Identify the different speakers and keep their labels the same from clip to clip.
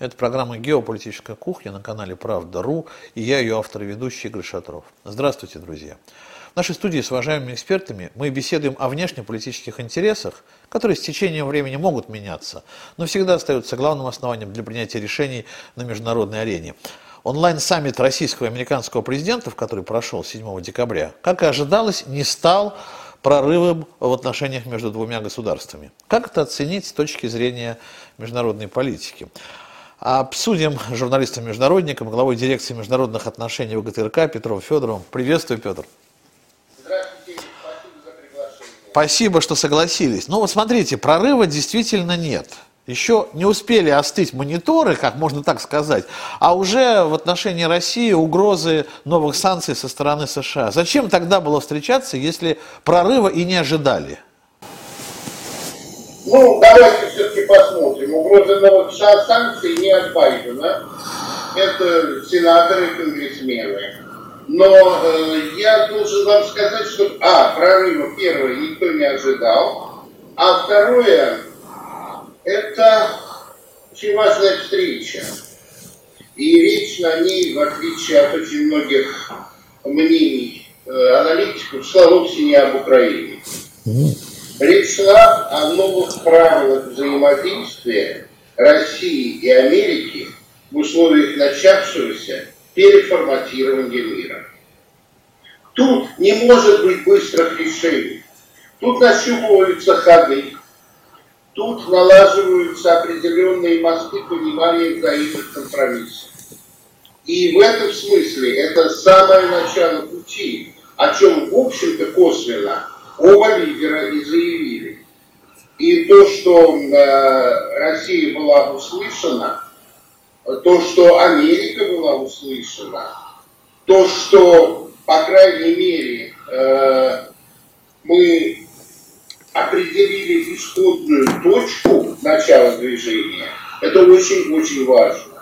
Speaker 1: Это программа «Геополитическая кухня» на канале «Правда.ру» и я ее автор и ведущий Игорь Шатров. Здравствуйте, друзья! В нашей студии с уважаемыми экспертами мы беседуем о внешнеполитических интересах, которые с течением времени могут меняться, но всегда остаются главным основанием для принятия решений на международной арене. Онлайн-саммит российского и американского президентов, который прошел 7 декабря, как и ожидалось, не стал прорывом в отношениях между двумя государствами. Как это оценить с точки зрения международной политики? Обсудим с журналистом-международником, главой дирекции международных отношений ВГТРК Петром Федоровым. Приветствую, Петр.
Speaker 2: Здравствуйте, спасибо.
Speaker 1: Спасибо, что согласились. Ну вот смотрите, прорыва действительно нет. Еще не успели остыть мониторы, как можно так сказать, а уже в отношении России угрозы новых санкций со стороны США. Зачем тогда было встречаться, если прорыва и не ожидали?
Speaker 2: Ну, давайте все-таки посмотрим. Угроза новых санкций не от Байдена. Это сенаторы и конгрессмены. Но э, я должен вам сказать, что, а, прорыва первое никто не ожидал, а второе, это очень важная встреча. И речь на ней, в отличие от очень многих мнений э, аналитиков, шла вовсе не об Украине. Речь шла о новых правилах взаимодействия России и Америки в условиях начавшегося переформатирования мира. Тут не может быть быстрых решений. Тут нащупываются ходы, тут налаживаются определенные мосты понимания взаимных компромиссов. И в этом смысле это самое начало пути, о чем, в общем-то, косвенно оба лидера и заявили. И то, что э, Россия была услышана, то, что Америка была услышана, то, что, по крайней мере, э, мы определили исходную точку начала движения, это очень-очень важно.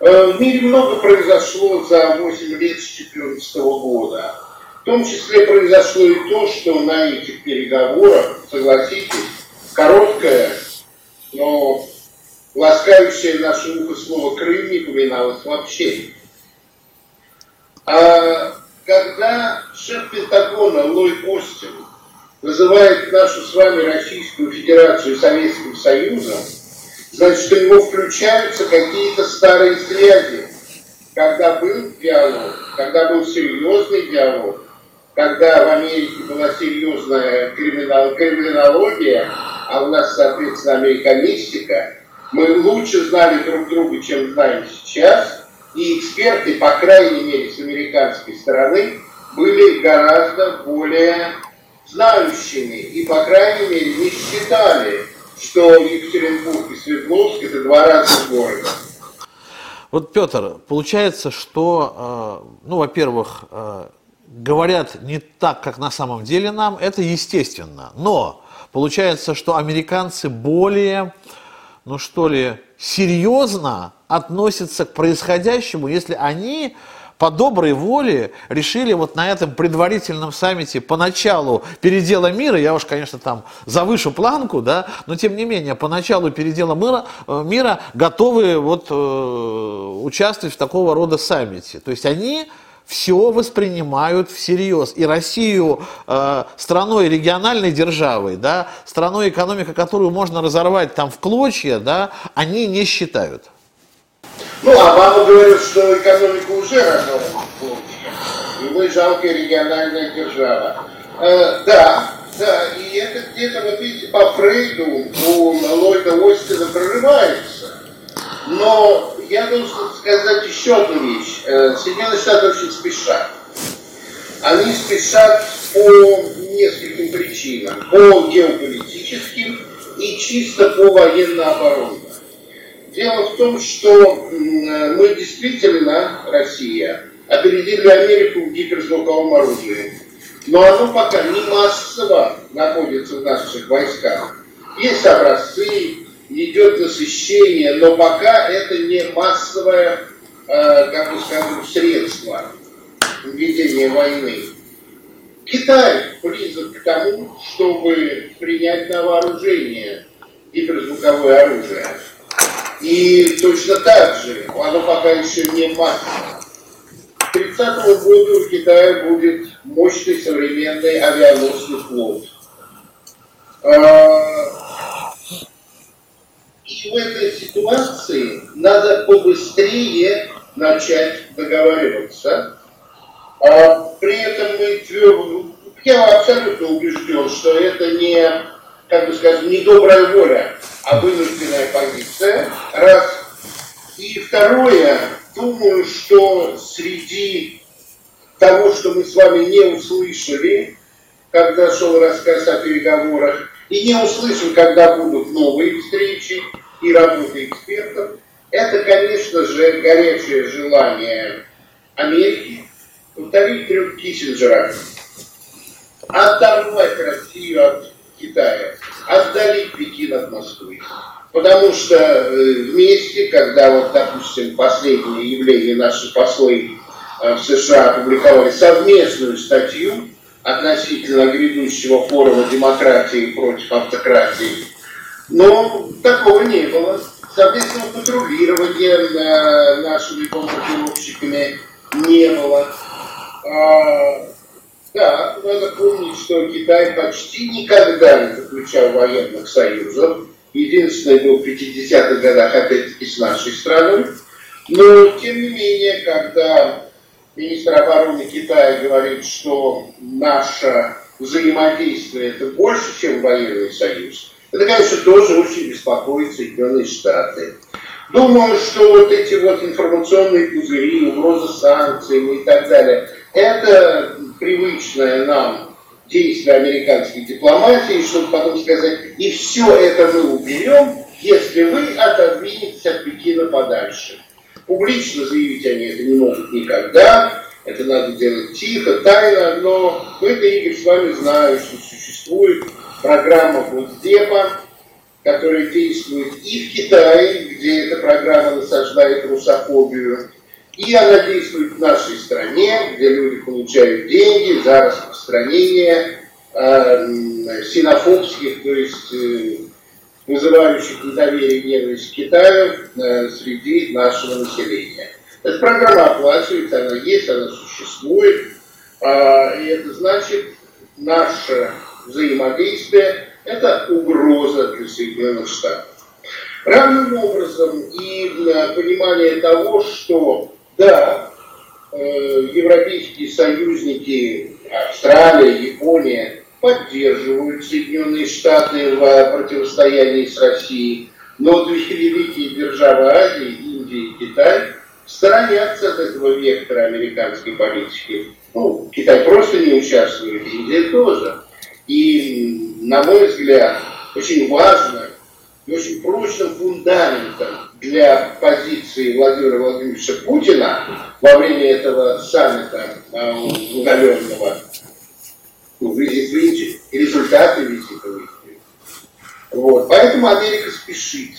Speaker 2: Э, в мире много произошло за 8 лет с 2014 года. Том числе произошло и то, что на этих переговорах, согласитесь, короткое, но ласкающее наше ухо слово «Крым» не упоминалось вообще. А когда шеф Пентагона Ллойд Остин называет нашу с вами Российскую Федерацию Советским Союзом, значит, у него включаются какие-то старые связи. Когда был диалог, когда был серьезный диалог, когда в Америке была серьезная криминал, криминология, а у нас, соответственно, американистика, мы лучше знали друг друга, чем знаем сейчас, и эксперты, по крайней мере, с американской стороны, были гораздо более знающими и, по крайней мере, не считали, что Екатеринбург и Свердловск – это два разных города.
Speaker 1: Вот, Петр, получается, что, э, ну, во-первых, э, говорят не так, как на самом деле нам, это естественно. Но получается, что американцы более, ну что ли, серьезно относятся к происходящему, если они по доброй воле решили вот на этом предварительном саммите поначалу передела мира, я уж, конечно, там завышу планку, да, но тем не менее, по началу передела мира, э, мира готовы вот э, участвовать в такого рода саммите. То есть они все воспринимают всерьез. И Россию э, страной региональной державой, да, страной, экономика которую можно разорвать там в клочья, да, они не считают.
Speaker 2: Ну, Обама говорит, что экономика уже разорвана. И мы жалкая региональная держава. Э, да, да, и это где-то, вот видите, по Фрейду у Ллойда Остина прорывается. Но я должен сказать еще одну вещь. Э, Соединенные Штаты очень спешат. Они спешат по нескольким причинам. По геополитическим и чисто по военно-оборонным. Дело в том, что мы действительно, Россия, опередили Америку в гиперзвуковом оружии. Но оно пока не массово находится в наших войсках. Есть образцы, идет насыщение, но пока это не массовое, э, как бы скажем, средство ведения войны. Китай близок к тому, чтобы принять на вооружение гиперзвуковое оружие. И точно так же, оно пока еще не массово. К 30 году у Китая будет мощный современный авианосный флот. И в этой ситуации надо побыстрее начать договариваться. А при этом мы твердо, я абсолютно убежден, что это не, как бы скажем, не добрая воля, а вынужденная позиция. Раз. И второе, думаю, что среди того, что мы с вами не услышали, когда шел рассказ о переговорах, и не услышим, когда будут новые встречи и работы экспертов, это, конечно же, горячее желание Америки повторить трюк Киссинджера, оторвать Россию от Китая, отдалить Пекин от Москвы. Потому что э, вместе, когда вот, допустим, последнее явление наши послы э, в США опубликовали совместную статью относительно грядущего форума демократии против автократии, но такого не было. Соответственно, патрулирования э, нашими бомбардировщиками не было. А, да, надо помнить, что Китай почти никогда не заключал военных союзов. Единственное был в 50-х годах, опять-таки, с нашей страной. Но, тем не менее, когда министр обороны Китая говорит, что наше взаимодействие это больше, чем военный союз, это, конечно, тоже очень беспокоит Соединенные Штаты. Думаю, что вот эти вот информационные пузыри, угрозы санкциями и так далее, это привычное нам действие американской дипломатии, чтобы потом сказать, и все это мы уберем, если вы отодвинетесь от Пекина подальше. Публично заявить они это не могут никогда, это надо делать тихо, тайно, но мы-то, Игорь, с вами знаем, что существует программа Госдепа, которая действует и в Китае, где эта программа насаждает русофобию, и она действует в нашей стране, где люди получают деньги за распространение э, синофобских, то есть э, вызывающих недоверие и ненависть к Китаю э, среди нашего населения. Эта программа оплачивается, она есть, она существует, э, и это значит наше взаимодействие – это угроза для Соединенных Штатов. Равным образом и понимание того, что да, э, европейские союзники, Австралия, Япония поддерживают Соединенные Штаты в противостоянии с Россией, но две великие державы Азии, Индия и Китай, сторонятся от этого вектора американской политики. Ну, Китай просто не участвует, Индия тоже. И, на мой взгляд, очень важно и очень прочным фундаментом для позиции Владимира Владимировича Путина во время этого саммита э, удаленного ну, визит в Индию и результаты визита в Индию. Вот. Поэтому Америка спешит.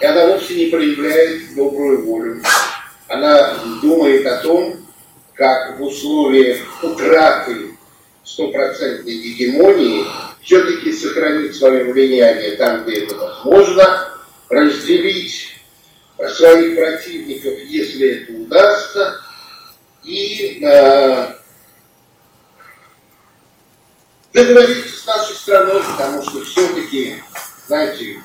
Speaker 2: И она вовсе не проявляет добрую волю. Она думает о том, как в условиях утраты стопроцентной гегемонии все-таки сохранить свое влияние там, где это возможно, разделить своих противников, если это удастся, и э, договориться с нашей страной, потому что все-таки, знаете,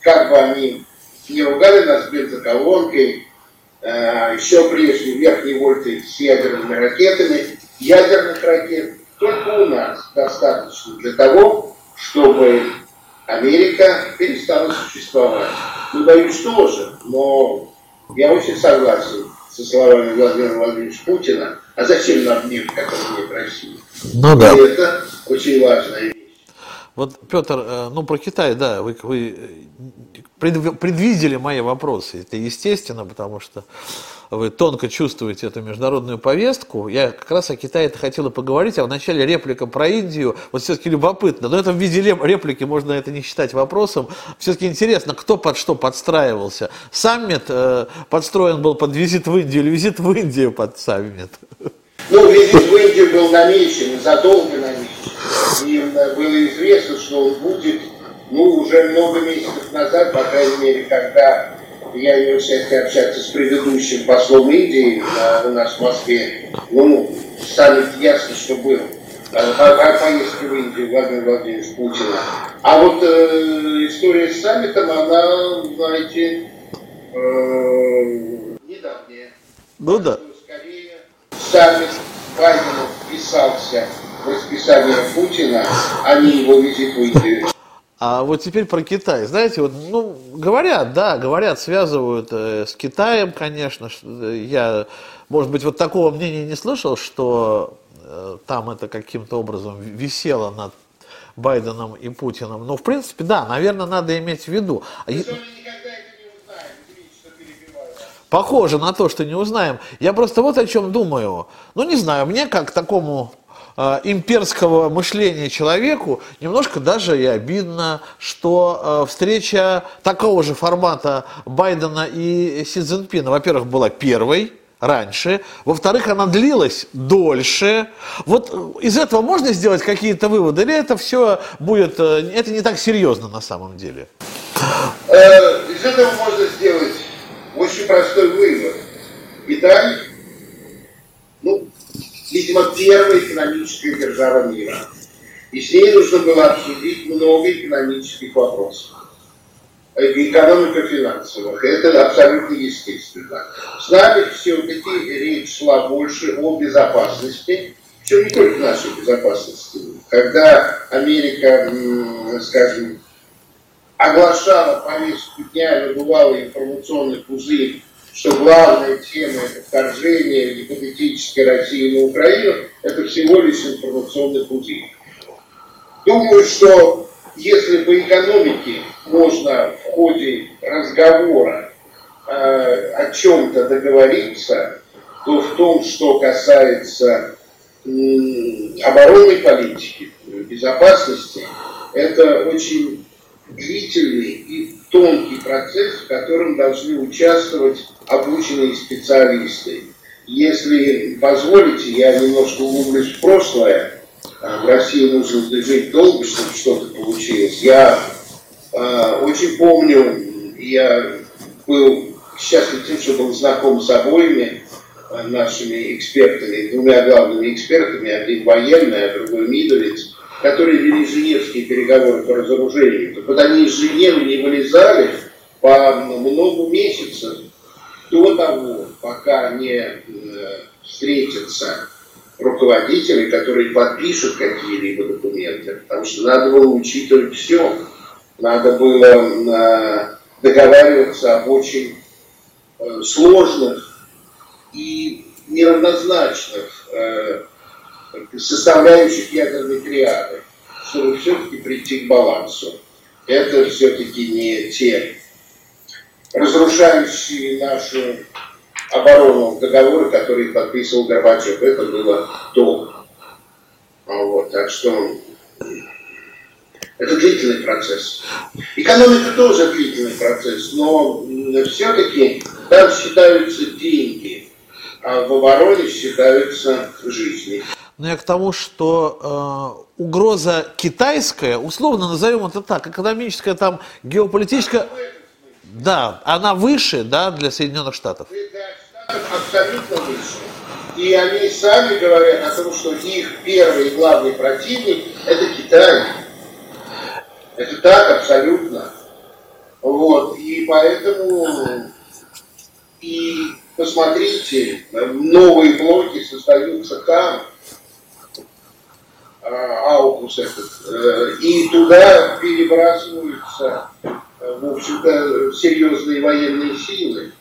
Speaker 2: как бы они не ругали нас бензоколонкой, э, еще прежде верхней вольты с ядерными ракетами, ядерных ракет только у нас достаточно для того, чтобы Америка перестала существовать. Ну, боюсь тоже, но я очень согласен со словами Владимира Владимировича Путина, а зачем нам мир, который нет России?
Speaker 1: Ну да.
Speaker 2: И это очень важная вещь.
Speaker 1: Вот, Петр, э, ну про Китай, да, вы, вы предвидели мои вопросы. Это естественно, потому что вы тонко чувствуете эту международную повестку. Я как раз о Китае это хотела поговорить, а в начале реплика про Индию, вот все-таки любопытно, но это в виде реплики можно это не считать вопросом. Все-таки интересно, кто под что подстраивался. Саммит э, подстроен был под визит в Индию или визит в Индию под саммит?
Speaker 2: Ну, визит в Индию был намечен, задолго намечен. И э, было известно, что он будет, ну, уже много месяцев назад, по крайней мере, когда я имел счастье общаться с предыдущим послом Индии у нас в Москве. Ну, саммит ясно, что был. О поездке в Индию Владимира Владимировича Путина. А вот э, история с саммитом, она, знаете, э, недавняя.
Speaker 1: Ну да.
Speaker 2: Саммит Байдена вписался в расписание Путина, а не его визит в Индию.
Speaker 1: А вот теперь про Китай. Знаете, вот, ну, говорят, да, говорят, связывают э, с Китаем, конечно. Э, я, может быть, вот такого мнения не слышал, что э, там это каким-то образом висело над Байденом и Путиным. Но, в принципе, да, наверное, надо иметь в виду. А Похоже на то, что не узнаем. Я просто вот о чем думаю. Ну, не знаю, мне как такому э, имперского мышления человеку немножко даже и обидно, что э, встреча такого же формата Байдена и Си Цзиньпина, во-первых, была первой, раньше, во-вторых, она длилась дольше. Вот э, из этого можно сделать какие-то выводы, или это все будет, э, это не так серьезно на самом деле?
Speaker 2: Э, из этого можно сделать очень простой вывод. Китай, ну, видимо, первая экономическая держава мира. И с ней нужно было обсудить много экономических вопросов. Экономико-финансовых. Это абсолютно естественно. С нами все-таки речь шла больше о безопасности, причем не только нашей безопасности. Когда Америка, скажем, оглашала повестку дня, надувала информационный пузырь, что главная тема это вторжение гипотетической России на Украину, это всего лишь информационный пузырь. Думаю, что если по экономике можно в ходе разговора э, о чем-то договориться, то в том, что касается э, оборонной политики, безопасности, это очень длительный и тонкий процесс, в котором должны участвовать обученные специалисты. Если позволите, я немножко углублюсь в прошлое. А, в России нужно жить долго, чтобы что-то получилось. Я э, очень помню, я был счастлив тем, что был знаком с обоими нашими экспертами, двумя главными экспертами, один военный, а другой Мидовец которые вели Женевские переговоры по разоружению, так вот они из Женевы не вылезали по много месяцев до того, пока не э, встретятся руководители, которые подпишут какие-либо документы, потому что надо было учитывать все. Надо было э, договариваться об очень э, сложных и неравнозначных составляющих ядерной триады, чтобы все-таки прийти к балансу. Это все-таки не те разрушающие нашу оборону договоры, которые подписывал Горбачев. Это было то. А вот, так что это длительный процесс. Экономика тоже длительный процесс, но все-таки там считаются деньги, а в обороне считаются жизни.
Speaker 1: Но я к тому, что э, угроза китайская, условно назовем это так, экономическая, там, геополитическая, да, она выше, да, для Соединенных Штатов.
Speaker 2: Абсолютно выше. И они сами говорят о том, что их первый и главный противник – это Китай. Это так, абсолютно. Вот. И поэтому и посмотрите, новые блоки создаются там, аукус этот, э, и туда перебрасываются, э, в общем-то, серьезные военные силы,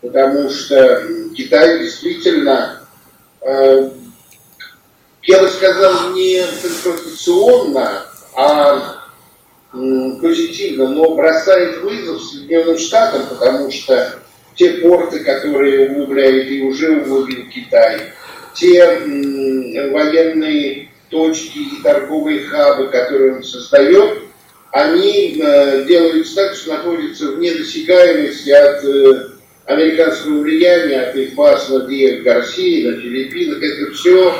Speaker 2: потому что Китай действительно, э, я бы сказал, не конфронтационно, а позитивно, но бросает вызов Соединенным Штатам, потому что те порты, которые углубляет и уже углубил Китай, те военные точки и торговые хабы, которые он создает, они э, делаются так, что находятся вне досягаемости от э, американского влияния, от их баз на Диего Гарсии, на Филиппинах. Это все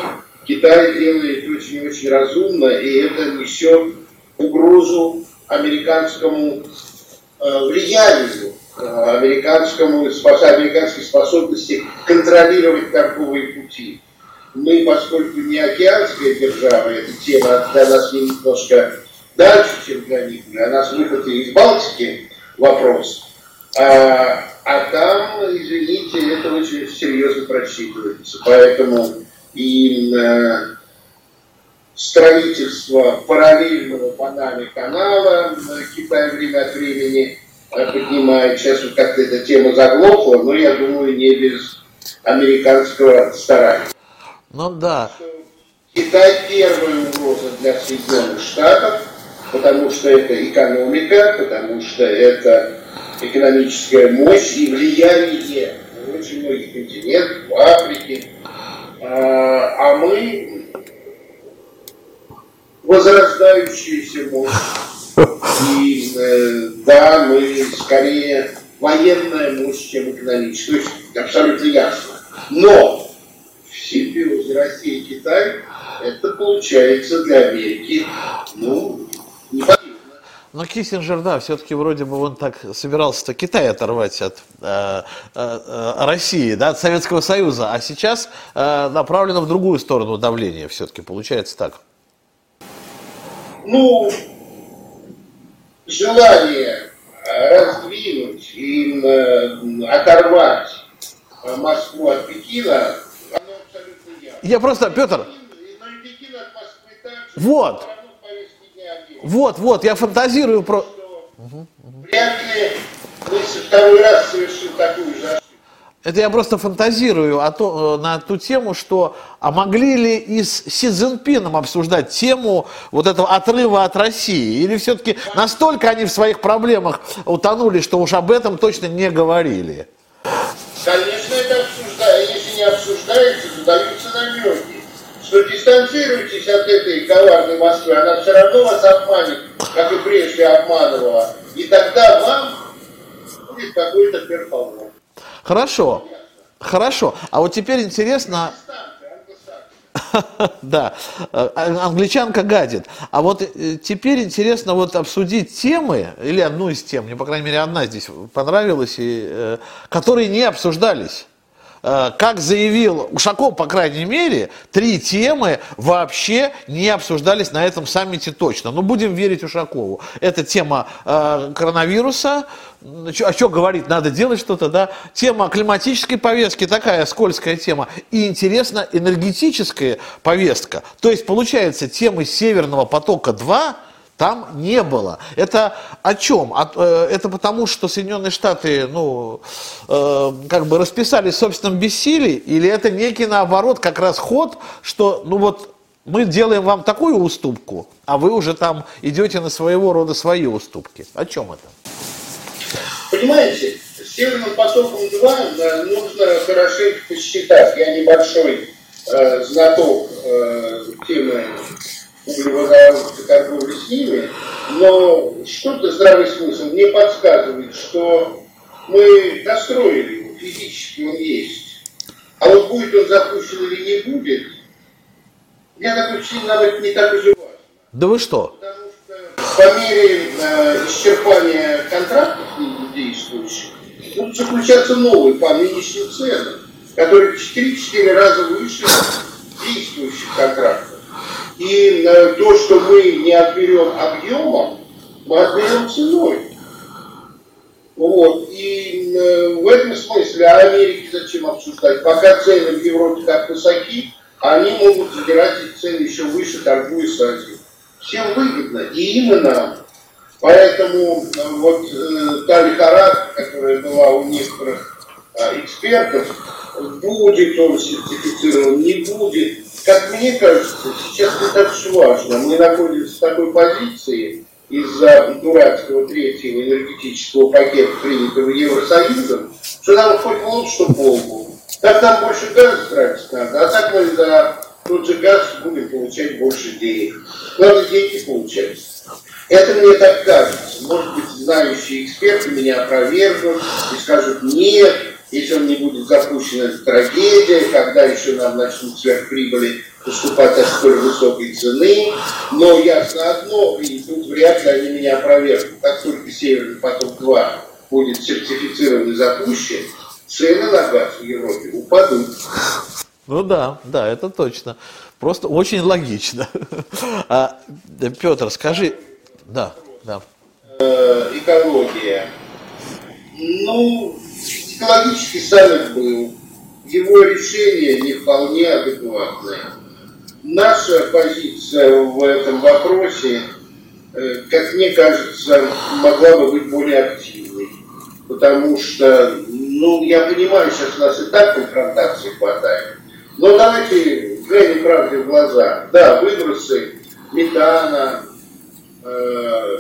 Speaker 2: Китай делает очень-очень разумно, и это несет угрозу американскому э, влиянию американскому, американской способности контролировать торговые пути. Мы, поскольку не океанская держава, эта тема для нас немножко дальше, чем для них, для нас выход из Балтики вопрос. А, а там, извините, это очень серьезно просчитывается. Поэтому и э, строительство параллельного Панаме канала Китай время от времени э, поднимает. Сейчас вот как-то эта тема заглохла, но я думаю, не без американского старания.
Speaker 1: Ну да.
Speaker 2: Китай первая угроза для Соединенных Штатов, потому что это экономика, потому что это экономическая мощь и влияние на очень многих континентах, в Африке. А, а мы возрождающаяся мощь. И э, да, мы скорее военная мощь, чем экономическая. То есть абсолютно ясно. Но симбиозе России и Китай это получается для Америки, ну,
Speaker 1: но Киссинджер, да, все-таки вроде бы он так собирался-то Китай оторвать от э, э, э, России, да, от Советского Союза, а сейчас э, направлено в другую сторону давления все-таки, получается так.
Speaker 2: Ну, желание раздвинуть и э, оторвать Москву от Пекина.
Speaker 1: Я просто, Петр, вот, вот, вот, я фантазирую про...
Speaker 2: Вряд ли второй раз совершим такую же
Speaker 1: это я просто фантазирую о то, э, на ту тему, что а могли ли и с Си Цзиньпином обсуждать тему вот этого отрыва от России? Или все-таки настолько они в своих проблемах утонули, что уж об этом точно не говорили?
Speaker 2: Конечно, это обсуждается. Не обсуждается, то даются намеки что дистанцируйтесь от этой коварной Москвы, она все равно вас обманет, как и прежде обманывала. И тогда вам будет какой-то перформанс.
Speaker 1: Хорошо, хорошо. А вот теперь интересно... Да, англичанка гадит. А вот э, теперь интересно вот обсудить темы, или одну из тем, мне, по крайней мере, одна здесь понравилась, и, э, которые не обсуждались. Э, как заявил Ушаков, по крайней мере, три темы вообще не обсуждались на этом саммите точно. Но будем верить Ушакову. Это тема э, коронавируса, а что говорить, надо делать что-то, да? Тема климатической повестки, такая скользкая тема. И, интересно, энергетическая повестка. То есть, получается, темы Северного потока-2 там не было. Это о чем? Э, это потому, что Соединенные Штаты, ну, э, как бы расписались в собственном бессилии, или это некий, наоборот, как раз ход, что, ну вот, мы делаем вам такую уступку, а вы уже там идете на своего рода свои уступки. О чем это?
Speaker 2: Понимаете, с Северным потоком 2 да, нужно хорошенько посчитать. Я небольшой э, знаток э, темы углеводородной торговли с ними, но что-то здравый смысл мне подсказывает, что мы достроили его, физически он есть. А вот будет он запущен или не будет, я впечатление, нам не так уж и важно.
Speaker 1: Да вы что?
Speaker 2: Потому что по мере э, исчерпания контрактов действующих будут заключаться новые по нынешним ценам, которые в 4-4 раза выше действующих контрактов. И э, то, что мы не отберем объемом, мы отберем ценой. Вот. И э, в этом смысле а Америке зачем обсуждать? Пока цены в Европе так высоки, они могут забирать эти цены еще выше, торгуя с Азией. Всем выгодно, и им, и нам. Поэтому э, вот э, та лихорадка, которая была у некоторых экспертов, будет он сертифицирован, не будет, как мне кажется, сейчас не так уж важно. Мы находимся в такой позиции из-за дурацкого третьего энергетического пакета, принятого Евросоюзом, что нам хоть лучше, полку. Так нам больше газа тратить надо, а так мы за тот же газ будем получать больше денег. Надо деньги получать. Это мне так кажется. Может быть, знающие эксперты меня опровергнут и скажут, нет, если он не будет запущен, это трагедия, когда еще нам начнут сверхприбыли поступать от столь высокой цены. Но ясно одно, и тут вряд ли они меня опровергнут, как только Северный поток-2 будет сертифицирован и запущен, цены на газ в Европе упадут.
Speaker 1: Ну да, да, это точно. Просто очень логично. А, Петр, скажи, да, да.
Speaker 2: Э, экология. Ну, экологический саммит был. Его решение не вполне адекватное. Наша позиция в этом вопросе, э, как мне кажется, могла бы быть более активной. Потому что, ну, я понимаю, сейчас у нас и так конфронтации хватает. Но давайте глянем правде в глаза. Да, выбросы метана, э,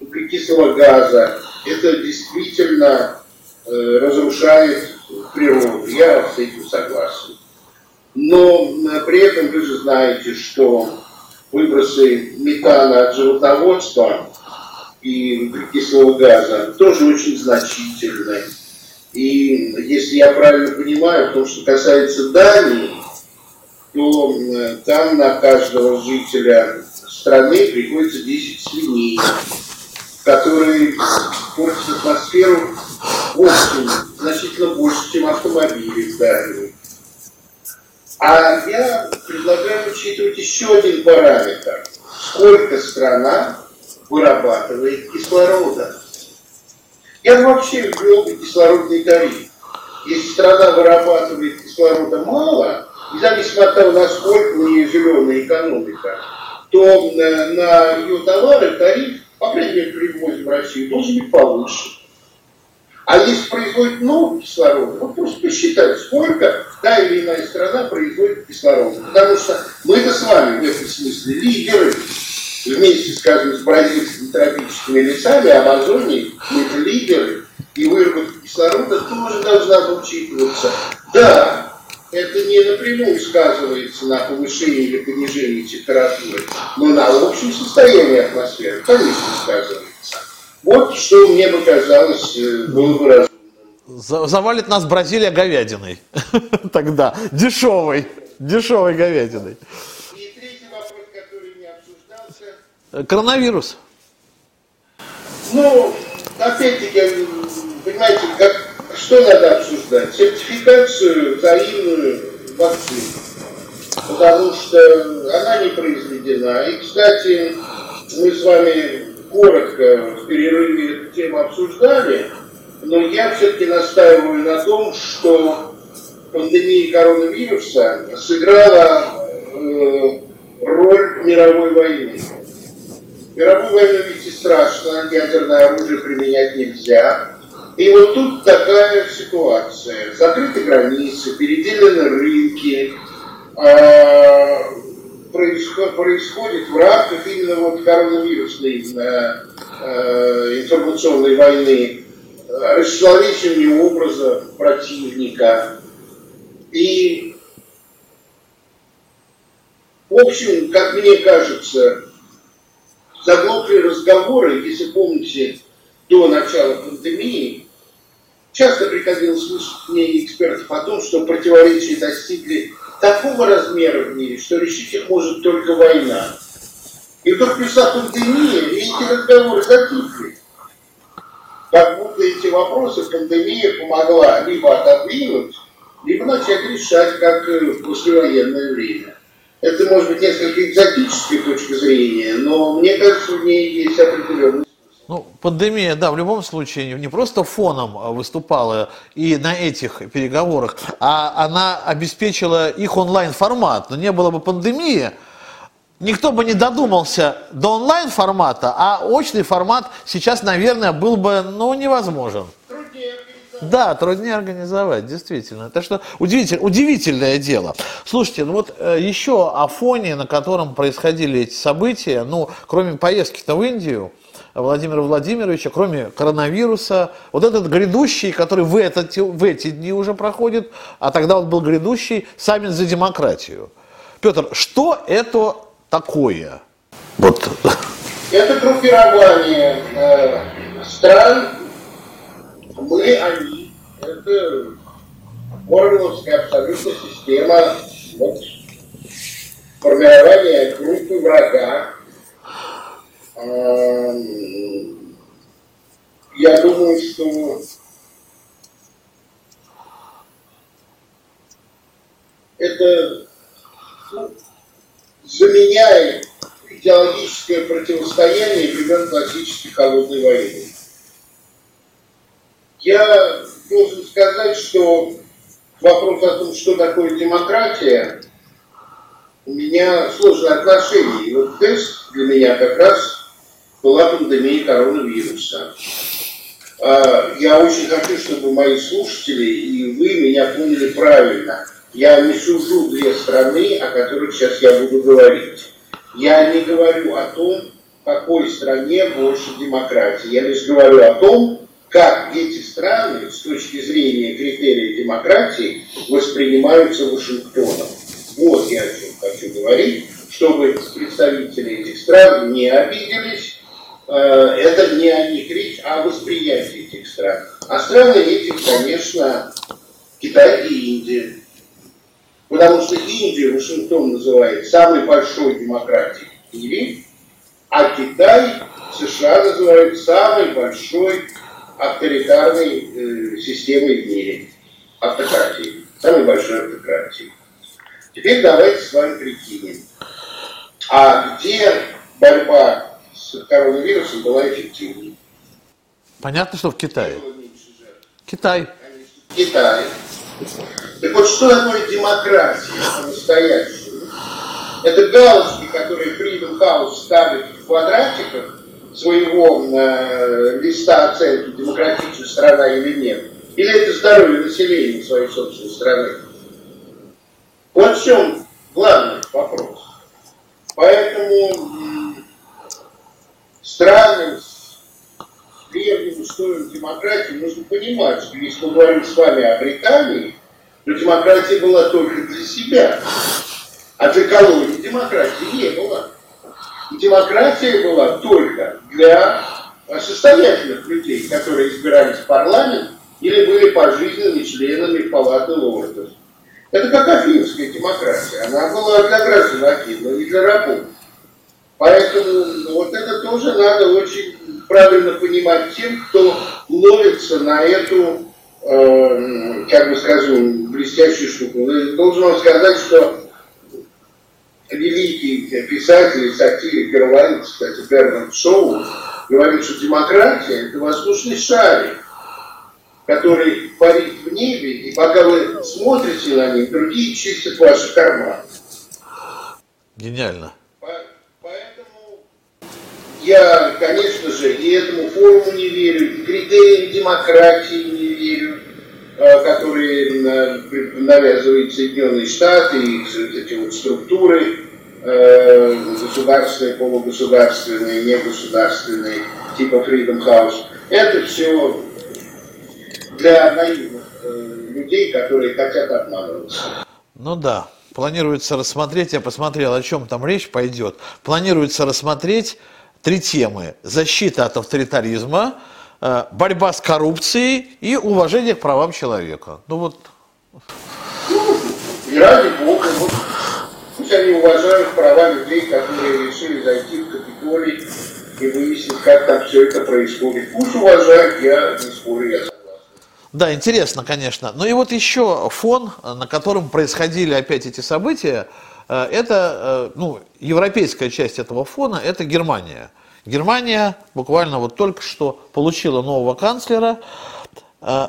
Speaker 2: углекислого газа, это действительно э, разрушает природу. Я с этим согласен. Но э, при этом вы же знаете, что выбросы метана от животноводства и углекислого газа тоже очень значительны. И если я правильно понимаю, в том, что касается Дании, то э, там на каждого жителя страны приходится 10 свиней, которые портят атмосферу очень значительно больше, чем автомобили Дании. А я предлагаю учитывать еще один параметр. Сколько страна вырабатывает кислорода. Я вообще ввел бы кислородный тариф. Если страна вырабатывает кислорода мало, независимо от того, насколько у нее зеленая экономика, то на, на ее товары тариф, по крайней мере, при ввозе в Россию, должен быть повыше. А если производит много кислорода, вот просто посчитать, сколько та или иная страна производит кислорода. Потому что мы-то с вами в этом смысле лидеры. Вместе, скажем, с бразильскими тропическими лесами, Амазонией, мы-то лидеры. И выработка кислорода тоже должна учитываться. Да, это не напрямую сказывается на повышении или понижении температуры, но на общем состоянии атмосферы, конечно, сказывается. Вот что мне бы казалось э, было бы разумным.
Speaker 1: Завалит нас Бразилия говядиной. Тогда. Дешевой. Дешевой говядиной.
Speaker 2: И третий вопрос, который не обсуждался.
Speaker 1: Э, коронавирус.
Speaker 2: Ну, опять-таки, понимаете, как, что надо обсуждать? Сертификацию взаимную вакцин. Потому что она не произведена. И, кстати, мы с вами коротко в перерыве эту тему обсуждали, но я все-таки настаиваю на том, что пандемия коронавируса сыграла э, роль мировой войны. Мировую войну вести страшно, ядерное оружие применять нельзя. И вот тут такая ситуация. Закрыты границы, переделаны рынки, э, происходит, в рамках именно вот коронавирусной э, э, информационной войны, расчеловечивание образа противника. И, в общем, как мне кажется, заглохли разговоры, если помните, до начала пандемии, часто приходилось слышать мнение экспертов о том, что противоречия достигли такого размера в мире, что решить их может только война. И вдруг пришла пандемия, и эти разговоры затихли. Как будто эти вопросы пандемия помогла либо отодвинуть, либо начать решать, как в послевоенное время. Это может быть несколько экзотическая точка зрения, но мне кажется, в ней есть определенный
Speaker 1: ну, пандемия, да, в любом случае не просто фоном а, выступала и на этих переговорах, а она обеспечила их онлайн-формат. Но не было бы пандемии, никто бы не додумался до онлайн-формата, а очный формат сейчас, наверное, был бы, ну, невозможен. Да, труднее организовать, действительно. Это что удивитель, удивительное дело. Слушайте, ну вот э, еще о фоне, на котором происходили эти события, ну, кроме поездки-то в Индию, Владимира Владимировича, кроме коронавируса, вот этот грядущий, который в, этот, в эти дни уже проходит, а тогда он был грядущий, саммит за демократию. Петр, что это такое?
Speaker 2: Вот. Это группирование э, стран, мы, они, это Орвеловская абсолютно система вот, формирования группы врага, я думаю, что это ну, заменяет идеологическое противостояние времен классической холодной войны. Я должен сказать, что вопрос о том, что такое демократия, у меня сложное отношение. И вот тест для меня как раз была пандемия коронавируса. А, я очень хочу, чтобы мои слушатели и вы меня поняли правильно. Я не сужу две страны, о которых сейчас я буду говорить. Я не говорю о том, в какой стране больше демократии. Я лишь говорю о том, как эти страны с точки зрения критерия демократии воспринимаются Вашингтоном. Вот я о чем хочу говорить, чтобы представители этих стран не обиделись. Э, это не о них речь, а о восприятии этих стран. А страны этих, конечно, Китай и Индия. Потому что Индию Вашингтон называет самой большой демократией в мире, а Китай США называют самой большой авторитарной э, системой в мире. Автократией. Самой большой автократией. Теперь давайте с вами прикинем. А где борьба с коронавирусом была эффективнее?
Speaker 1: Понятно, что в Китае. Китай.
Speaker 2: Китай. Так вот, что такое демократия по-настоящему? Это галочки, которые Freedom House ставит в квадратиках своего э, листа оценки, демократичная страна или нет. Или это здоровье населения своей собственной страны. Вот в чем главный вопрос. Поэтому странам с древним устоем демократии нужно понимать, что если мы говорим с вами о Британии, то демократия была только для себя. А для колонии демократии не было. И демократия была только для состоятельных людей, которые избирались в парламент или были пожизненными членами палаты лордов. Это как афинская демократия. Она была для граждан Афин, но не для рабов. Поэтому ну, вот это тоже надо очень правильно понимать тем, кто ловится на эту э, как бы скажу, блестящую штуку. Должен вам сказать, что великий писатель, сатирик, ирландец, кстати, Бернард Шоу, говорит, что демократия – это воздушный шарик, который парит в небе, и пока вы смотрите на них, другие чистят ваши карманы.
Speaker 1: Гениально.
Speaker 2: Я, конечно же, и этому форуму не верю, и критериям демократии не верю, Э, которые навязывают Соединенные Штаты, их эти вот структуры э, государственные, полугосударственные, негосударственные, типа Freedom House. Это все для наивных э, людей, которые хотят обманываться.
Speaker 1: Ну да, планируется рассмотреть, я посмотрел, о чем там речь пойдет, планируется рассмотреть три темы. Защита от авторитаризма, Э, борьба с коррупцией и уважение к правам человека. Ну вот.
Speaker 2: И ради Бога, вот, пусть они уважают права людей, которые решили зайти в Капитолий и выяснить, как там все это происходит. Пусть уважают, я не спорю, я согласен.
Speaker 1: Да, интересно, конечно. Ну и вот еще фон, на котором происходили опять эти события, это, э, ну, европейская часть этого фона, это Германия – Германия буквально вот только что получила нового канцлера. Э,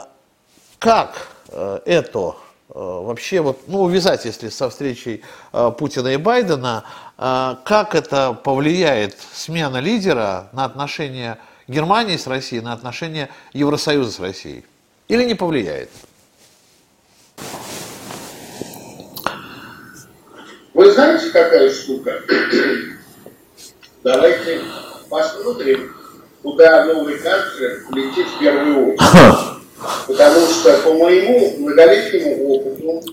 Speaker 1: как э, это э, вообще вот, ну, увязать, если со встречей Путина и Байдена, как это повлияет смена лидера на отношения Германии с Россией, на отношения Евросоюза с Россией? Или не повлияет?
Speaker 2: Вы знаете, какая штука? Давайте посмотрим, куда новый канцлер летит в первую очередь. Потому что по моему многолетнему опыту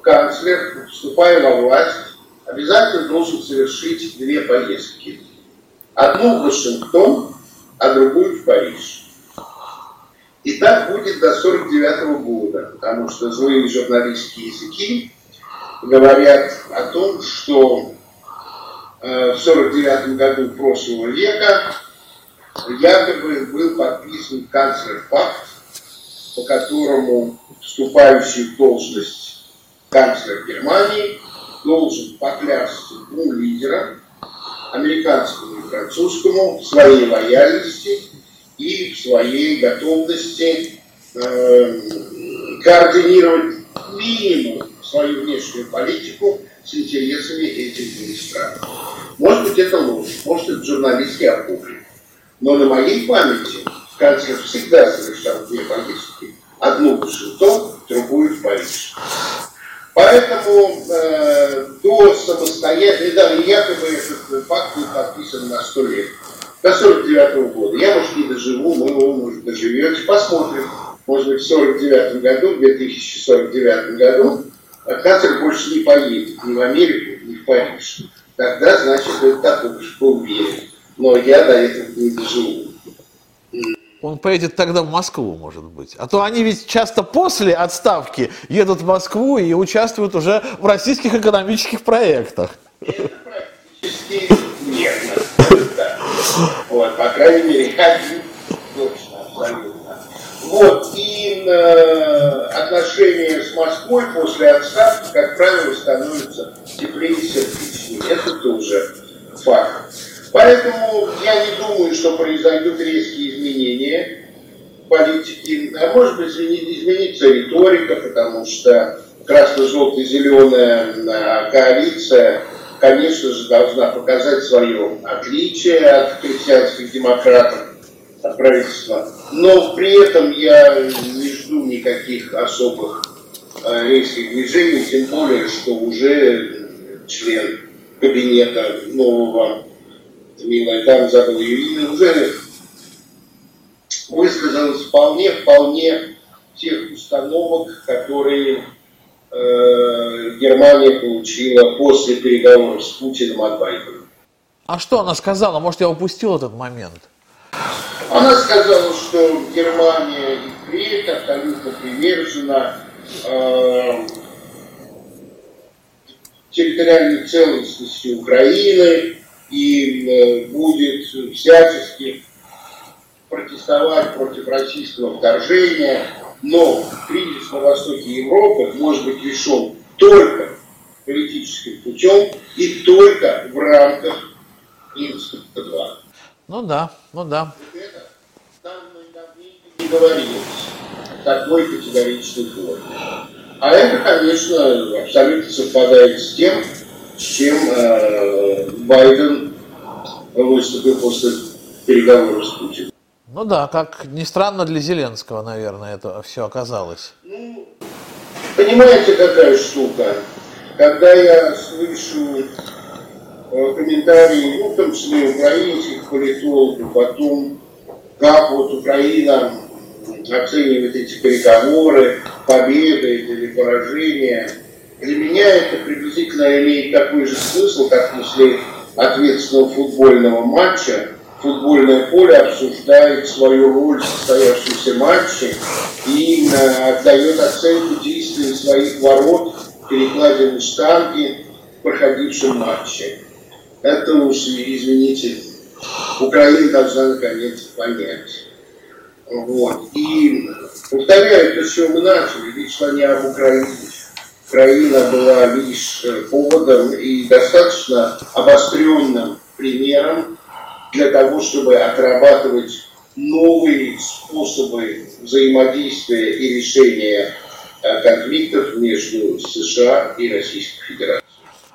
Speaker 2: канцлер, вступая во власть, обязательно должен совершить две поездки. Одну в Вашингтон, а другую в Париж. И так будет до 49 года, потому что злые журналистские языки говорят о том, что Э, в 49 году прошлого века якобы был подписан канцлер-пакт, по которому вступающий в должность канцлер Германии должен поклясться двум лидерам, американскому и французскому, в своей лояльности и в своей готовности э, координировать минимум свою внешнюю политику с интересами этих двух стран. Может быть, это ложь, может, это журналистский окупли. Но на моей памяти канцлер всегда совершал две поездки. Одну в Вашингтон, другую в Париж. Поэтому э, до самостоятельного, да, якобы этот факт был подписан на сто лет. До 49 -го года. Я, может, не доживу, мы, вы, может, доживете, посмотрим. Может быть, в 49 году, в 2049 году канцлер больше не поедет ни в Америку, ни в Париж. Тогда, значит, это так уж поуверен. Но я до этого не доживу.
Speaker 1: Он поедет тогда в Москву, может быть. А то они ведь часто после отставки едут в Москву и участвуют уже в российских экономических проектах.
Speaker 2: Это практически верно. Да. Вот, по крайней мере, один точно, абсолютно. Вот, и э, отношения с Москвой после отставки, как правило, становятся теплее и сердечнее. Это тоже факт. Поэтому я не думаю, что произойдут резкие изменения политики. А может быть, изменится риторика, потому что красно-желто-зеленая коалиция, конечно же, должна показать свое отличие от христианских демократов, правительства. Но при этом я не жду никаких особых э, резких движений, тем более, что уже член кабинета нового забыла ее имя, уже высказалась вполне, вполне тех установок, которые э, Германия получила после переговоров с Путиным от Байдена.
Speaker 1: А что она сказала? Может, я упустил этот момент?
Speaker 2: Она сказала, что Германия и впредь абсолютно привержена э, территориальной целостности Украины, и э, будет всячески протестовать против российского вторжения, но кризис на востоке Европы может быть решен только политическим путем и только в рамках Минска 2.
Speaker 1: Ну да, ну да.
Speaker 2: Это там не говорилось такой категоричной форме. А это, конечно, абсолютно совпадает с тем, с чем э, Байден выступил после переговоров с Путиным.
Speaker 1: Ну да, как ни странно для Зеленского, наверное, это все оказалось. Ну,
Speaker 2: понимаете, какая штука? Когда я слышу комментарии, ну, в том числе украинских политологов, о том, как вот Украина оценивает эти переговоры, победы или поражения, для меня это приблизительно имеет такой же смысл, как если ответственного футбольного матча футбольное поле обсуждает свою роль в состоявшемся матче и отдает оценку действиям своих ворот, перекладине штанги в проходившем матче. Это уж, извините, Украина должна наконец понять. Вот. И повторяю то, с чего мы начали, речь шла не об Украине, Украина была лишь э, поводом и достаточно обостренным примером для того, чтобы отрабатывать новые способы взаимодействия и решения э, конфликтов между США и Российской Федерацией.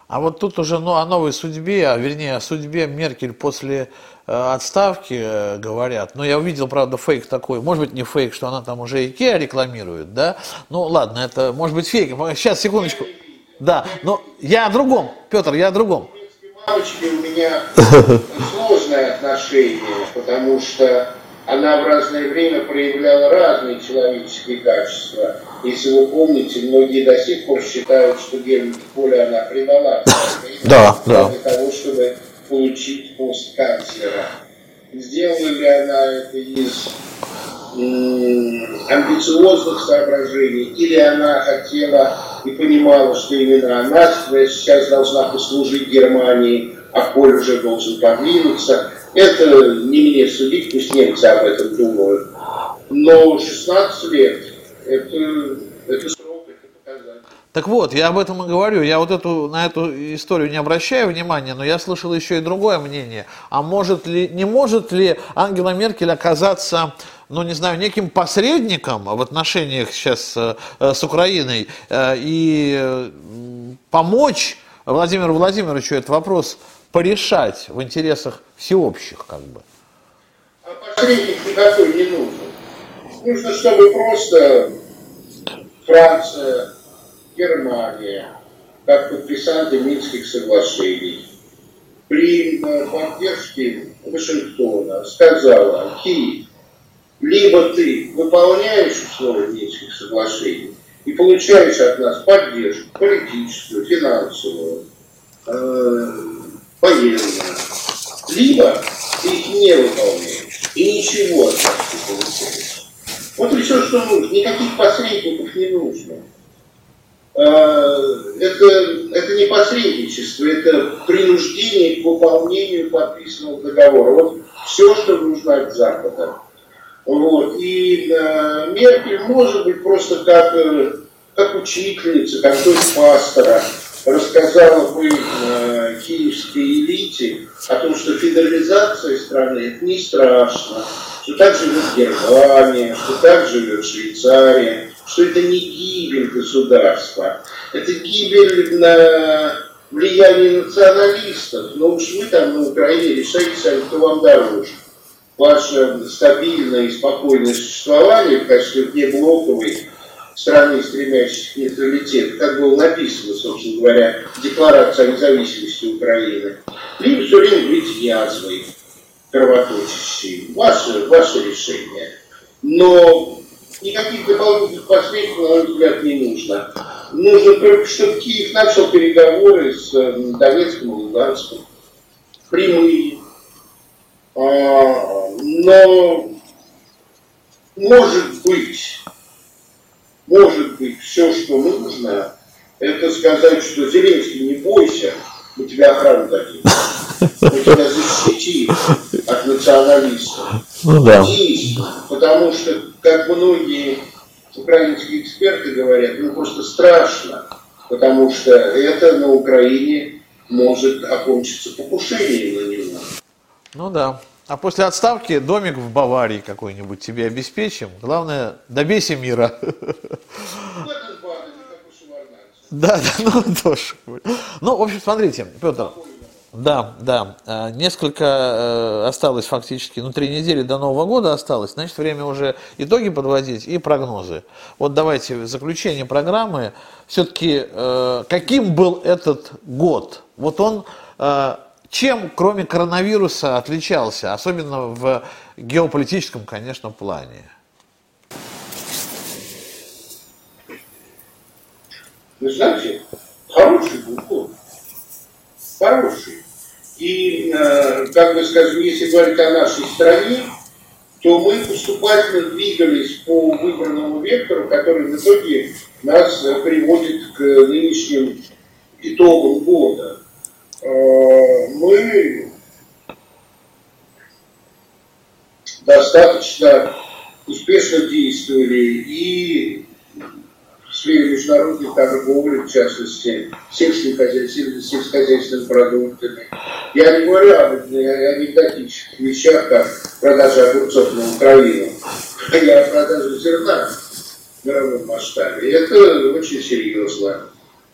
Speaker 1: А вот тут уже ну, о новой судьбе, а вернее о судьбе Меркель после э, отставки э, говорят. Но я увидел, правда, фейк такой. Может быть, не фейк, что она там уже Икеа рекламирует, да? Ну ладно, это может быть фейк. Сейчас, секундочку. Да, но я о другом, Петр, я о другом.
Speaker 2: У меня сложное отношение, потому что она в разное время проявляла разные человеческие качества. Если вы помните, многие до сих пор считают, что Гельмут Коля она предала
Speaker 1: да, да.
Speaker 2: для того, чтобы получить пост канцлера. Сделала ли она это из амбициозных соображений, или она хотела и понимала, что именно она сейчас должна послужить Германии, а Коль уже должен подвинуться. Это не мне судить, пусть немцы об этом думают. Но 16 лет это, это срок, это показатель.
Speaker 1: Так вот, я об этом и говорю. Я вот эту, на эту историю не обращаю внимания, но я слышал еще и другое мнение. А может ли, не может ли Ангела Меркель оказаться, ну не знаю, неким посредником в отношениях сейчас э, с Украиной э, и помочь Владимиру Владимировичу этот вопрос порешать в интересах всеобщих, как бы?
Speaker 2: А посредник никакой не нужен. Нужно, чтобы просто Франция, Германия, как подписанты Минских соглашений, при э, поддержке Вашингтона сказала, Киев, либо ты выполняешь условия Минских соглашений и получаешь от нас поддержку политическую, финансовую, э, военную, либо ты их не выполняешь и ничего от нас не получаешь. Вот и все, что нужно. Никаких посредников не нужно. А, это, это не посредничество, это принуждение к выполнению подписанного договора. Вот все, что нужно от Запада. Вот. И э, Меркель может быть просто как, э, как учительница, как дочь пастора рассказала бы э, киевской элите о том, что федерализация страны это не страшно, что так живет Германия, что так живет Швейцария, что это не гибель государства, это гибель на влияние националистов. Но уж вы там на Украине решаете сами, кто вам дороже. Ваше стабильное и спокойное существование в качестве внеблоковой страны, стремящейся к нейтралитету, как было написано, собственно говоря, в Декларации о независимости Украины, либо все время быть язвой кровоточащей. Ваше, ваше решение. Но никаких дополнительных посредников, на мой взгляд, не нужно. Нужно только, чтобы Киев начал переговоры с Донецком и Луганском. Прямые. А, но может быть, может быть, все, что нужно, это сказать, что Зеленский, не бойся, мы тебе охрану дадим. Мы тебя защитим от националистов.
Speaker 1: Ну да.
Speaker 2: Потому что, как многие украинские эксперты говорят, ну просто страшно, потому что это на Украине может окончиться покушением на него.
Speaker 1: Ну да. А после отставки домик в Баварии какой-нибудь тебе обеспечим. Главное, добейся мира. Да, да, ну тоже. Ну, в общем, смотрите, Петр. Да, да. А, несколько э, осталось фактически, ну, три недели до Нового года осталось. Значит, время уже итоги подводить и прогнозы. Вот давайте заключение программы. Все-таки, э, каким был этот год? Вот он э, чем, кроме коронавируса, отличался, особенно в геополитическом, конечно, плане?
Speaker 2: Вы знаете, хороший был. Хороший. И, э, как бы скажем, если говорить о нашей стране, то мы поступательно двигались по выбранному вектору, который в итоге нас приводит к нынешним итогам года. Э, мы достаточно успешно действовали и в сфере международной торговли, в частности, сельскохозяйственными продуктами. Я не говорю об анекдотических вещах, как продажа огурцов на Украину, я о продаже зерна в мировом масштабе. Это очень серьезно.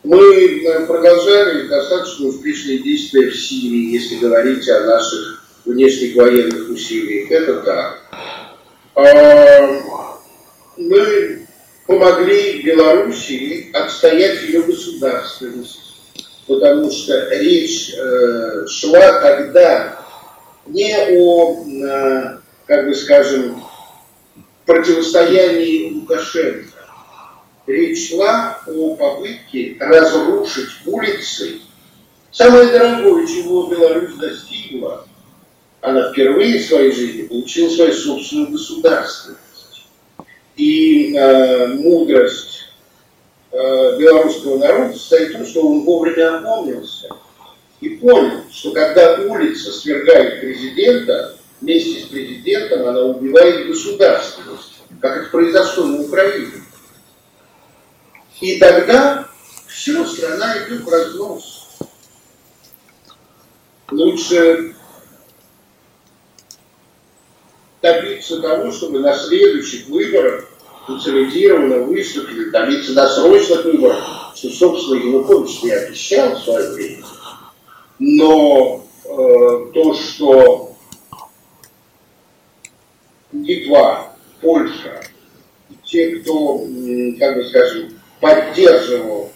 Speaker 2: Мы э, продолжали достаточно успешные действия в Сирии, если говорить о наших внешних военных усилиях. Это так. А, мы помогли Белоруссии отстоять ее государственность, потому что речь э, шла тогда не о, э, как бы скажем, противостоянии Лукашенко, речь шла о попытке разрушить улицы. Самое дорогое, чего Беларусь достигла, она впервые в своей жизни получила свою собственную государственность. И э, мудрость э, белорусского народа состоит в том, что он вовремя опомнился и понял, что когда улица свергает президента, вместе с президентом она убивает государственность, как это произошло на Украине. И тогда все, страна идет в разнос. Лучше добиться того, чтобы на следующих выборах консолидированно выступили, добиться досрочных выборов, что, собственно, Янукович не обещал в свое время. Но э, то, что Литва, Польша, те, кто, как бы скажем, поддерживал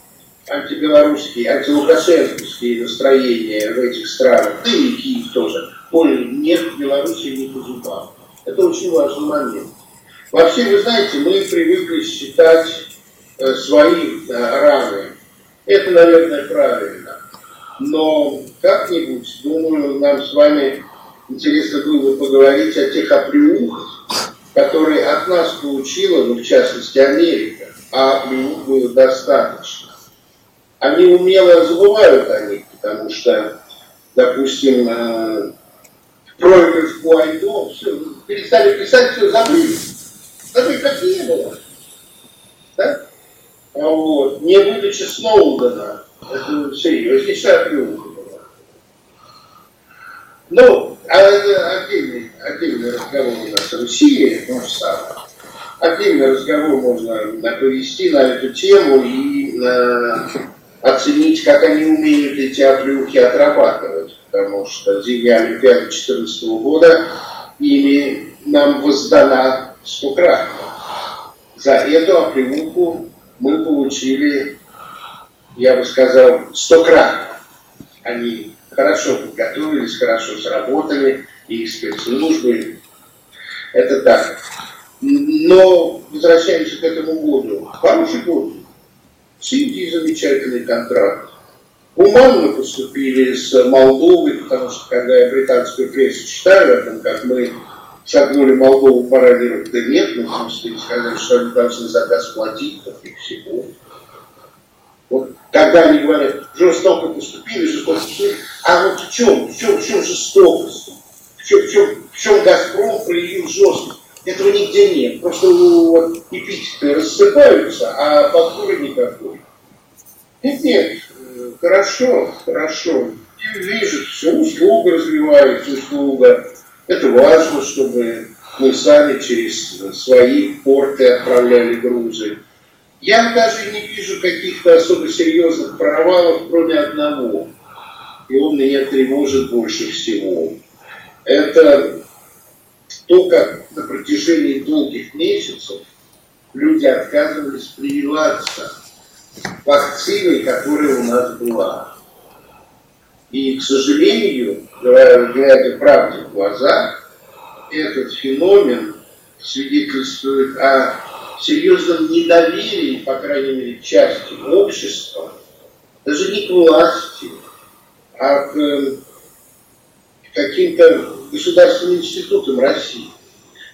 Speaker 2: антибелорусские, антилукашенковские настроения в этих странах, да и Киев тоже, поняли, нет в Беларуси не по зубам. Это очень важный момент. Вообще, вы знаете, мы привыкли считать э, свои э, раны. Это, наверное, правильно. Но как-нибудь, думаю, нам с вами интересно было бы поговорить о тех оплеухах, которые от нас получила, ну, в частности, Америка. А оплеух было достаточно. Они умело забывают о них, потому что, допустим, э, против Гуайдо, все, перестали писать, все забыли. Забыли, как не было. Да? А вот. Не выдача Сноудена, это серьезнейшая была. Ну, а отдельный, отдельный разговор у нас в России, то же самое. Отдельный разговор можно повести на эту тему и э, оценить, как они умеют эти оплеухи отрабатывать потому что зимняя Олимпиада 2014 года ими нам воздана стократно. За эту оплеуху мы получили, я бы сказал, стократно. Они хорошо подготовились, хорошо сработали, и спецслужбы. Это так. Но возвращаемся к этому году. Хороший год. С замечательный контракт гуманно поступили с Молдовой, потому что когда я британскую прессу читаю о том, как мы шагнули Молдову пародировать, да нет, смысле, сказали, что они должны заказ платить, так и всего. Вот когда они говорят, жестоко поступили, жестоко поступили, а вот в чем, в чем, в чем жестокость? В чем, в чем, в чем Газпром проявил жесткость? Этого нигде нет. Просто вот эпитеты рассыпаются, а фактуры никакой. Нет, нет, Хорошо, хорошо. И вижу, все, услуга развивается, услуга. Это важно, чтобы мы сами через свои порты отправляли грузы. Я даже не вижу каких-то особо серьезных провалов, кроме одного. И он меня тревожит больше всего. Это то, как на протяжении долгих месяцев люди отказывались прививаться вакциной, которая у нас была. И, к сожалению, глядя правде в глаза, этот феномен свидетельствует о серьезном недоверии, по крайней мере, части общества, даже не к власти, а к э, каким-то государственным институтам России.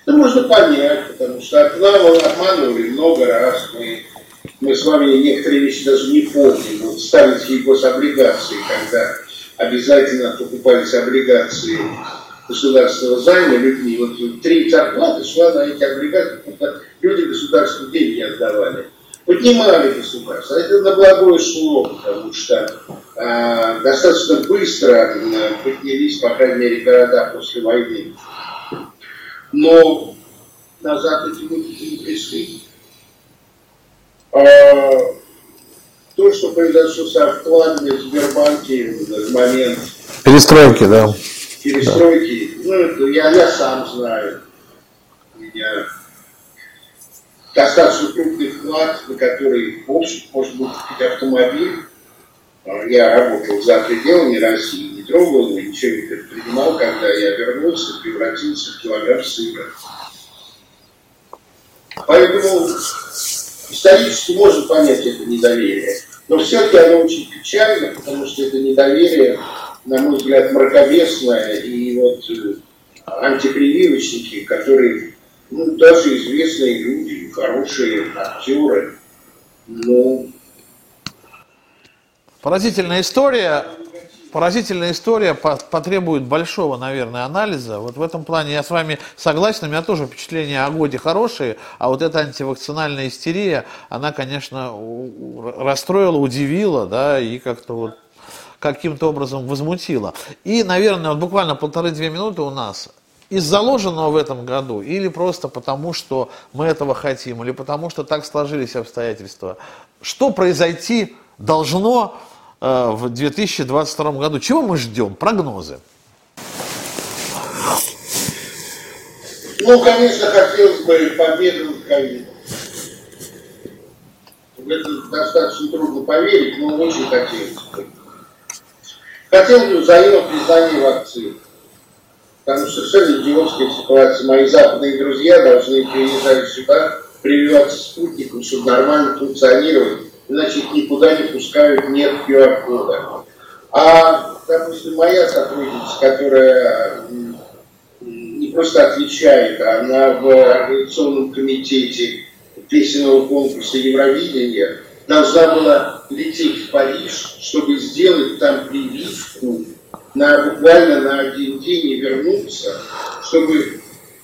Speaker 2: Это можно понять, потому что от нас обманывали много раз, мы мы с вами некоторые вещи даже не помним. Вот сталинские гособлигации, когда обязательно покупались облигации государственного займа людьми, вот три зарплаты шла на эти облигации, люди государству деньги отдавали. Поднимали государство. Это на благое шло, потому что э, достаточно быстро э, поднялись, по крайней мере, города после войны. Но назад эти люди не пришли. А, то, что произошло со вкладами в Сбербанке в момент
Speaker 1: перестройки, да.
Speaker 2: Перестройки, ну, это я, я сам знаю. У меня достаточно крупный вклад, на который, в общем, может быть купить автомобиль. А, я работал за пределами России, не трогал его, ничего не предпринимал. Когда я вернулся, превратился в килограмм сыра. Поэтому исторически можно понять это недоверие. Но все-таки оно очень печально, потому что это недоверие, на мой взгляд, мракобесное. И вот э, антипрививочники, которые, ну, даже известные люди, хорошие актеры, ну...
Speaker 1: Поразительная история. поразительная история потребует большого, наверное, анализа. Вот в этом плане я с вами согласен, у меня тоже впечатления о годе хорошие, а вот эта антивакцинальная истерия, она, конечно, расстроила, удивила, да, и как-то вот каким-то образом возмутила. И, наверное, вот буквально полторы-две минуты у нас из заложенного в этом году, или просто потому, что мы этого хотим, или потому, что так сложились обстоятельства. Что произойти должно э, в 2022 году? Чего мы ждем? Прогнозы.
Speaker 2: Ну, конечно, хотелось бы победы над ковидом. Это достаточно трудно поверить, но очень хотелось бы. Хотел бы взаимопризнание вакцин. Потому что совершенно идиотская ситуация. Мои западные друзья должны приезжать сюда, прививаться спутником, чтобы нормально функционировать. Иначе их никуда не пускают, нет QR-кода. А, допустим, моя сотрудница, которая не просто отвечает, а она в организационном комитете песенного конкурса Евровидения, должна была лететь в Париж, чтобы сделать там прививку на, буквально на один день и вернуться, чтобы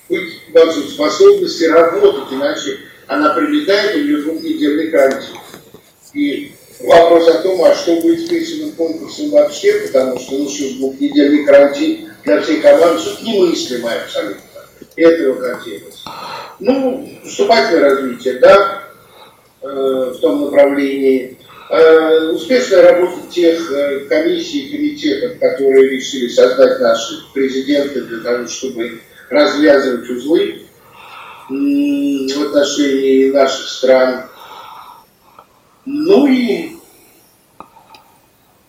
Speaker 2: быть в способности работать, иначе она прилетает, у нее двухнедельный карантин. И вопрос о том, а что будет с песенным конкурсом вообще, потому что что двухнедельный карантин для всей команды, что немыслимое абсолютно. Этого хотелось. Ну, вступательное развитие, да, в том направлении. Э, успешная работа тех э, комиссий и комитетов, которые решили создать наши президенты для того, чтобы развязывать узлы в отношении наших стран. Ну и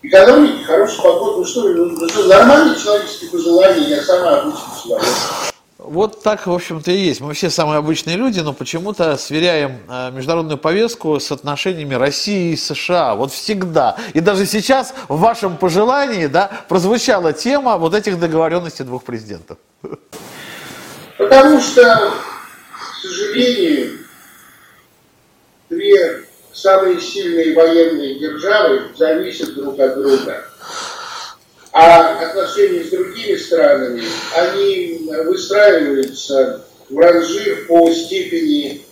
Speaker 2: экономики, хорошая погода, ну что, ну, что нормальные человеческие пожелания, я сама обычный человек.
Speaker 1: Вот так, в общем-то, и есть. Мы все самые обычные люди, но почему-то сверяем э, международную повестку с отношениями России и США. Вот всегда. И даже сейчас в вашем пожелании да, прозвучала тема вот этих договоренностей двух президентов.
Speaker 2: Потому что, к сожалению, две самые сильные военные державы зависят друг от друга. А отношения с другими странами, они выстраиваются в ранжир по степени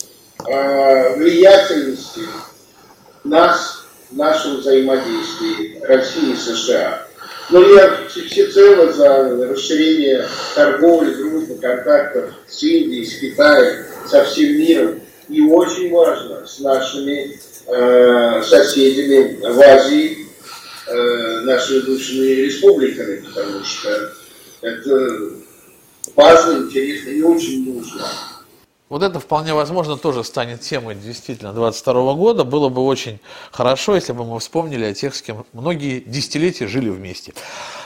Speaker 2: э, влиятельности нас, в нашем взаимодействии России и США. Но я всецело за расширение торговли, дружбы, контактов с Индией, с Китаем, со всем миром. И очень важно с нашими э, соседями в Азии, э, нашими бывшими республиками, потому что это важно, интересно и очень нужно.
Speaker 1: Вот это вполне возможно тоже станет темой действительно 22 года. Было бы очень хорошо, если бы мы вспомнили о тех, с кем многие десятилетия жили вместе.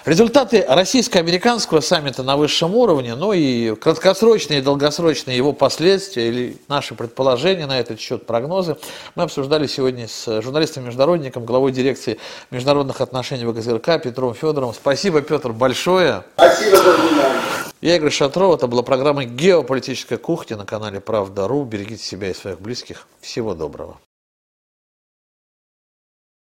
Speaker 1: Результаты российско-американского саммита на высшем уровне, ну и краткосрочные и долгосрочные его последствия или наши предположения на этот счет, прогнозы, мы обсуждали сегодня с журналистом-международником, главой дирекции международных отношений ВГЗРК Петром Федоровым. Спасибо, Петр, большое.
Speaker 2: Спасибо за внимание.
Speaker 1: Я Игорь Шатров. Это была программа «Геополитическая кухня» на канале «Правда.ру». Берегите себя и своих близких. Всего доброго.